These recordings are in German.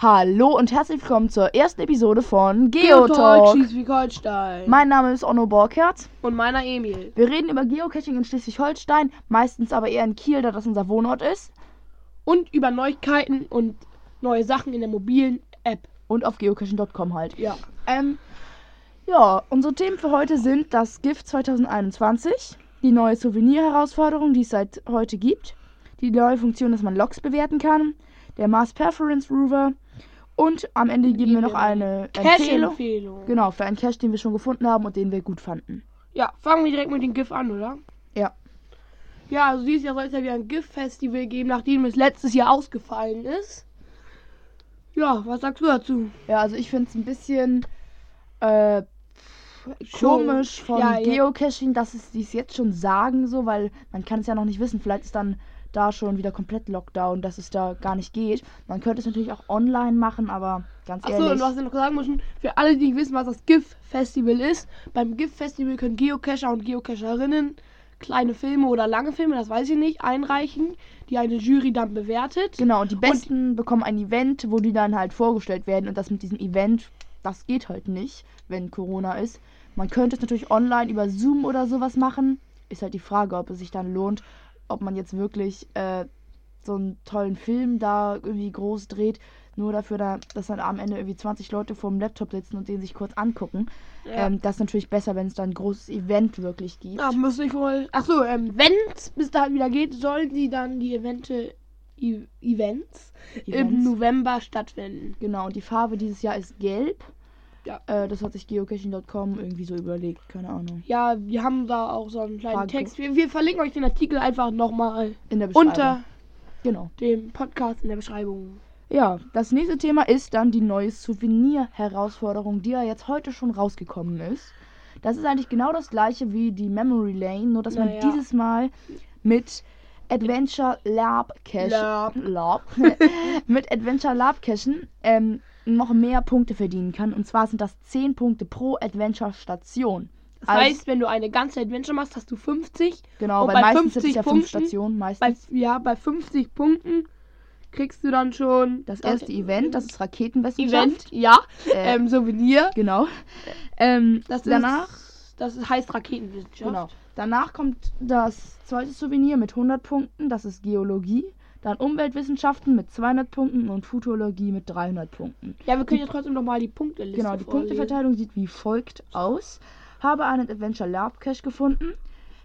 Hallo und herzlich willkommen zur ersten Episode von Geotalk. Schleswig-Holstein. Mein Name ist Onno Borkert. Und meiner Emil. Wir reden über Geocaching in Schleswig-Holstein, meistens aber eher in Kiel, da das unser Wohnort ist. Und über Neuigkeiten und neue Sachen in der mobilen App. Und auf geocaching.com halt. Ja. Ähm, ja, unsere Themen für heute sind das GIF 2021, die neue Souvenir-Herausforderung, die es seit heute gibt, die neue Funktion, dass man Logs bewerten kann, der Mars Perforance Rover und am Ende geben wir noch eine Empfehlung. Genau, für einen Cache, den wir schon gefunden haben und den wir gut fanden. Ja, fangen wir direkt mit dem GIF an, oder? Ja. Ja, also dieses Jahr soll es ja wieder ein GIF-Festival geben, nachdem es letztes Jahr ausgefallen ist. Ja, was sagst du dazu? Ja, also ich finde es ein bisschen äh, komisch von Ja, ja. Geocaching, dass es dies jetzt schon sagen, so, weil man kann es ja noch nicht wissen. Vielleicht ist dann da schon wieder komplett Lockdown, dass es da gar nicht geht. Man könnte es natürlich auch online machen, aber ganz Achso, ehrlich. und was wir noch sagen müssen, für alle, die nicht wissen, was das GIF-Festival ist, beim GIF-Festival können Geocacher und Geocacherinnen kleine Filme oder lange Filme, das weiß ich nicht, einreichen, die eine Jury dann bewertet. Genau, und die Besten bekommen ein Event, wo die dann halt vorgestellt werden. Und das mit diesem Event, das geht halt nicht, wenn Corona ist. Man könnte es natürlich online über Zoom oder sowas machen. Ist halt die Frage, ob es sich dann lohnt, ob man jetzt wirklich äh, so einen tollen Film da irgendwie groß dreht, nur dafür, da, dass dann am Ende irgendwie 20 Leute vor dem Laptop sitzen und den sich kurz angucken. Ja. Ähm, das ist natürlich besser, wenn es dann ein großes Event wirklich gibt. Ja, müsste ich wohl. Achso, ähm, wenn es bis dahin wieder geht, sollen die dann die Evente, e Events, im Events. November stattfinden. Genau, und die Farbe dieses Jahr ist gelb. Ja. Äh, das hat sich geocaching.com irgendwie so überlegt, keine Ahnung. Ja, wir haben da auch so einen kleinen Frage. Text. Wir, wir verlinken euch den Artikel einfach nochmal In der Beschreibung. unter Genau. dem Podcast in der Beschreibung. Ja, das nächste Thema ist dann die neue Souvenir-Herausforderung, die ja jetzt heute schon rausgekommen ist. Das ist eigentlich genau das gleiche wie die Memory Lane, nur dass man Naja. dieses Mal mit Adventure Lab Cache Lab. Lab mit Adventure Lab Cachen ähm, noch mehr Punkte verdienen kann. Und zwar sind das 10 Punkte pro Adventure Station. Das Also- heißt, wenn du eine ganze Adventure machst, hast du 50. Genau, und weil bei es 50 ja Punkten- Stationen, Bei, meistens. ja, bei 50 Punkten kriegst du dann schon Das erste Event, das ist Raketenwissenschaft. Event, ja, Äh, ähm, Souvenir. Genau. Ähm, Das danach, das heißt Raketenwissenschaft. genau. Danach kommt das zweite Souvenir mit 100 Punkten, das ist Geologie. Dann Umweltwissenschaften mit 200 Punkten und Futurologie mit 300 Punkten. Ja, wir können ja trotzdem nochmal die Punkteliste Genau, die vorlesen. Punkteverteilung sieht wie folgt aus. Habe einen Adventure Lab Cache gefunden.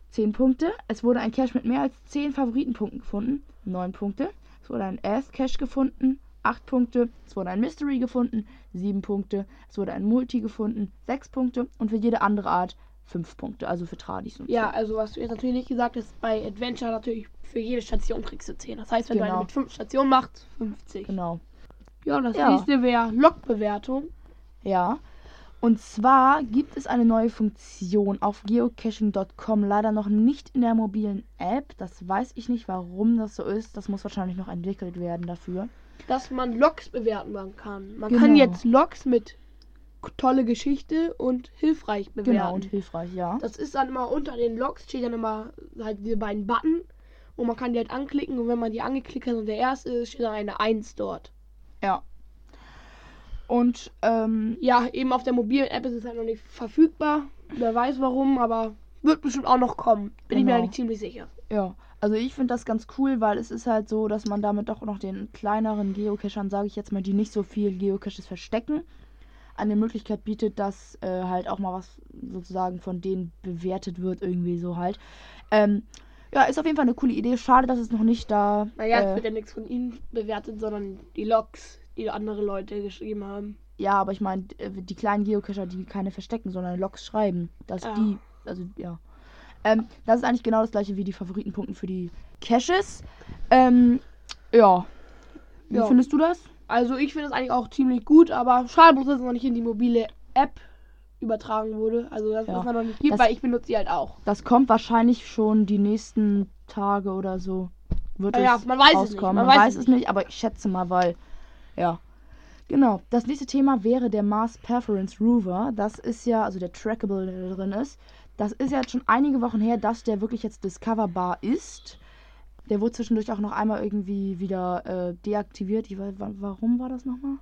10 Punkte. Es wurde ein Cache mit mehr als 10 Favoritenpunkten gefunden. 9 Punkte. Es wurde ein Earth Cache gefunden. 8 Punkte. Es wurde ein Mystery gefunden. 7 Punkte. Es wurde ein Multi gefunden. 6 Punkte. Und für jede andere Art 5 Punkte. Also für Tradis und Ja, so. also was du jetzt natürlich nicht gesagt hast, bei Adventure natürlich für jede Station kriegst du 10. Das heißt, wenn du Genau. eine mit 5 Stationen machst, 50. Genau. Ja, und das Ja. nächste wäre Logbewertung. Ja. Und zwar gibt es eine neue Funktion auf geocaching.com, leider noch nicht in der mobilen App. Das weiß ich nicht, warum das so ist. Das muss wahrscheinlich noch entwickelt werden dafür. Dass man Logs bewerten kann. Man Genau. kann jetzt Logs mit tolle Geschichte und hilfreich bewerten. Genau, und hilfreich, ja. das ist dann immer unter den Logs steht dann immer halt diese beiden Button und man kann die halt anklicken und wenn man die angeklickt hat und der erste ist, steht dann eine 1 dort. Ja. Und, ähm, Ja, eben auf der mobilen App ist es halt noch nicht verfügbar. Wer weiß warum, aber wird bestimmt auch noch kommen. Bin ich mir Genau. eigentlich ziemlich sicher. ja. Also ich finde das ganz cool, weil es ist halt so, dass man damit doch noch den kleineren Geocachern, sage ich jetzt mal, die nicht so viel Geocaches verstecken, eine Möglichkeit bietet, dass äh, halt auch mal was sozusagen von denen bewertet wird, irgendwie so halt. Ähm, ja, ist auf jeden Fall eine coole Idee. Schade, dass es noch nicht da. Naja, es äh, wird ja nichts von ihnen bewertet, sondern die Logs, die andere Leute geschrieben haben. ja, aber ich meine, die kleinen Geocacher, die keine verstecken, sondern Logs schreiben, dass Ja. die, also ja. Ähm, das ist eigentlich genau das gleiche wie die Favoritenpunkten für die Caches. Ähm, ja. Wie Ja. findest du das? Also ich finde es eigentlich auch ziemlich gut, aber schade dass es noch nicht in die mobile App übertragen wurde. Also dass Ja. es noch nicht gibt, Das- weil ich benutze sie halt auch. Das kommt wahrscheinlich schon die nächsten Tage oder so. Wird ja, es man weiß es nicht, rauskommen. man Man, weiß weiß es es nicht, aber ich schätze mal, weil. Ja. Genau. Das nächste Thema wäre der Mars Perforance Rover. Das ist ja, also der Trackable, der drin ist. Das ist ja jetzt schon einige Wochen her, dass der wirklich jetzt discoverbar ist. Der wurde zwischendurch auch noch einmal irgendwie wieder äh, deaktiviert. Ich weiß, wa- warum war das nochmal?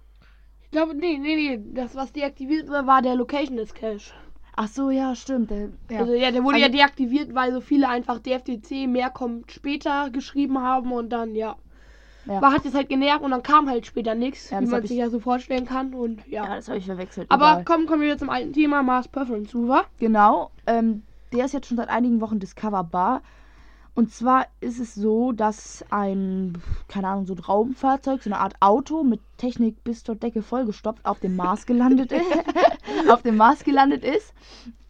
Ich glaube, nee, nee, nee. Das, was deaktiviert war, war der Location des Cache. Ach so, ja, stimmt. Der, ja. Also ja, der wurde Also- ja deaktiviert, weil so viele einfach DFDC mehr kommt später geschrieben haben und dann, ja. Ja. War hat es halt genervt und dann kam halt später nichts, Ja, wie man sich ich- ja so vorstellen kann und ja. ja, das habe ich verwechselt. Aber egal. komm, kommen wir wieder zum alten Thema, Mars Preference Mover. Genau. Ähm, der ist jetzt schon seit einigen Wochen discoverbar. Und zwar ist es so, dass ein, keine Ahnung, so ein Raumfahrzeug, so eine Art Auto mit Technik bis zur Decke vollgestopft auf dem Mars gelandet ist. auf dem Mars gelandet ist.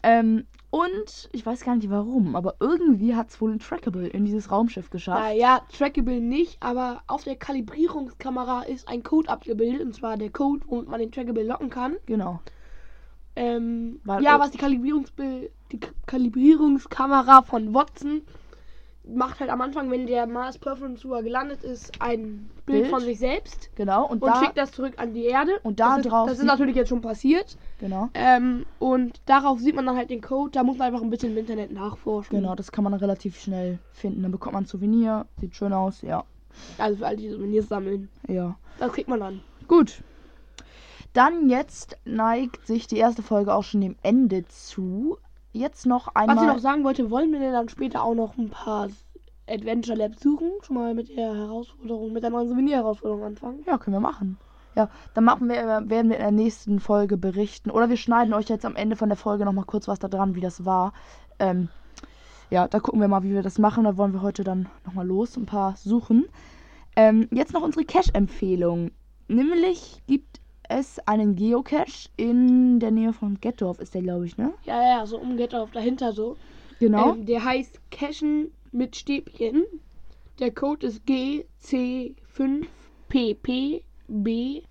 Ähm, und ich weiß gar nicht warum, aber irgendwie hat es wohl ein Trackable in dieses Raumschiff geschafft. Naja, trackable nicht, aber auf der Kalibrierungskamera ist ein Code abgebildet, und zwar der Code, womit man den Trackable locken kann. Genau. Ähm, ja, was die, Kalibrierungsbil die Kalibrierungskamera von Watson macht halt am Anfang, wenn der Mars Preference Mover gelandet ist, ein Bild, Bild. von sich selbst Genau. Und, und da, schickt das zurück an die Erde. Und da das ist, drauf Das ist natürlich jetzt schon passiert. genau. Ähm, und darauf sieht man dann halt den Code. Da muss man einfach ein bisschen im Internet nachforschen. Genau, das kann man relativ schnell finden. Dann bekommt man ein Souvenir, sieht schön aus, ja. Also für alle, die Souvenirs sammeln. Ja. Das kriegt man dann. Gut. Dann jetzt neigt sich die erste Folge auch schon dem Ende zu. Jetzt noch Was ich einmal. noch sagen wollte, wollen wir denn dann später auch noch ein paar Adventure Labs suchen? Schon mal mit der Herausforderung, mit der neuen Souvenir-Herausforderung anfangen? Ja, können wir machen. Ja, dann machen wir, werden wir in der nächsten Folge berichten. Oder wir schneiden euch jetzt am Ende von der Folge noch mal kurz was da dran, wie das war. Ähm, ja, da gucken wir mal, wie wir das machen. Da wollen wir heute dann noch mal los, ein paar suchen. Ähm, jetzt noch unsere Cache-Empfehlung. Nämlich gibt es einen Geocache in der Nähe von Gettorf, ist der, glaube ich, ne? Ja, ja, so umgeht auf dahinter so. Genau. Ähm, der heißt Cashen mit Stäbchen. Der Code ist GC5PPB0.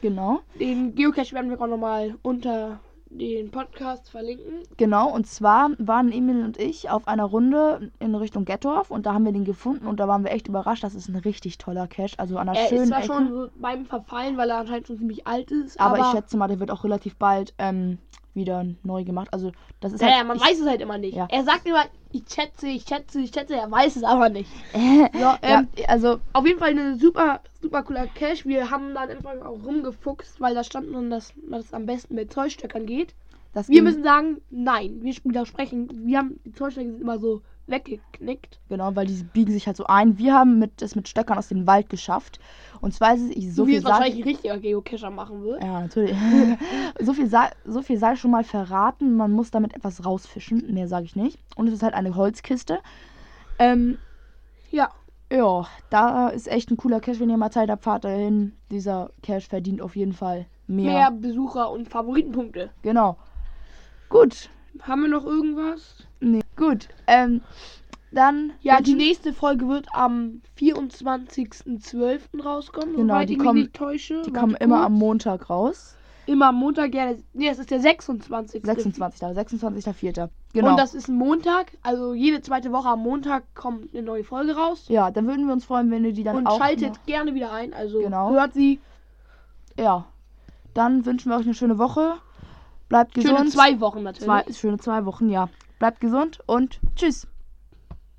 genau. Den Geocache werden wir auch nochmal unter den Podcast verlinken. Genau, und zwar waren Emil und ich auf einer Runde in Richtung Gettorf und da haben wir den gefunden und da waren wir echt überrascht. Das ist ein richtig toller Cache, also an einer Er schönen ist zwar Ecke. schon so beim Verfallen, weil er anscheinend schon ziemlich alt ist. aber, Aber, ich schätze mal, der wird auch relativ bald ähm, wieder neu gemacht. Also das ist ja, halt, ja, man ich, weiß es halt immer nicht. Ja. Er sagt immer, ich schätze, ich schätze, ich schätze, er weiß es aber nicht. So, ja, ähm, also Auf jeden Fall eine super, super cooler Cache. Wir haben dann einfach auch rumgefuchst, weil da stand dann, dass man das am besten mit Zollstöckern geht. das Wir müssen sagen, nein, wir widersprechen. Wir haben die Zollstöcke sind immer so weggeknickt. genau, weil die biegen sich halt so ein. Wir haben mit, es mit Stöckern aus dem Wald geschafft. Und zwar ist es, ich so So wie viel es sag, wahrscheinlich ein richtiger Geocacher machen wird. Ja, natürlich. so, viel sei, so viel sei schon mal verraten. Man muss damit etwas rausfischen. Mehr sage ich nicht. Und es ist halt eine Holzkiste. Ähm, Ja, ja, da ist echt ein cooler Cache, wenn ihr mal Zeit habt, fahrt dahin. Dieser Cache verdient auf jeden Fall mehr. mehr Besucher und Favoritenpunkte. Genau. Gut. Haben wir noch irgendwas? Nee. Gut. Ähm, dann. Ja, die nächste Folge wird am 24.12. rauskommen, Genau, die ich kommen- mich nicht täusche. Die kommen immer am Montag raus. immer am Montag, ja, nee, es ist der 26. 26. 26.04. Genau. Und das ist ein Montag, also jede zweite Woche am Montag kommt eine neue Folge raus. ja, dann würden wir uns freuen, wenn ihr die dann und auch. schaltet noch- gerne wieder ein, also Genau. hört sie. Ja. Dann wünschen wir euch eine schöne Woche. Bleibt gesund. Schöne zwei Wochen natürlich. Zwei, schöne zwei Wochen, ja. Bleibt gesund und tschüss.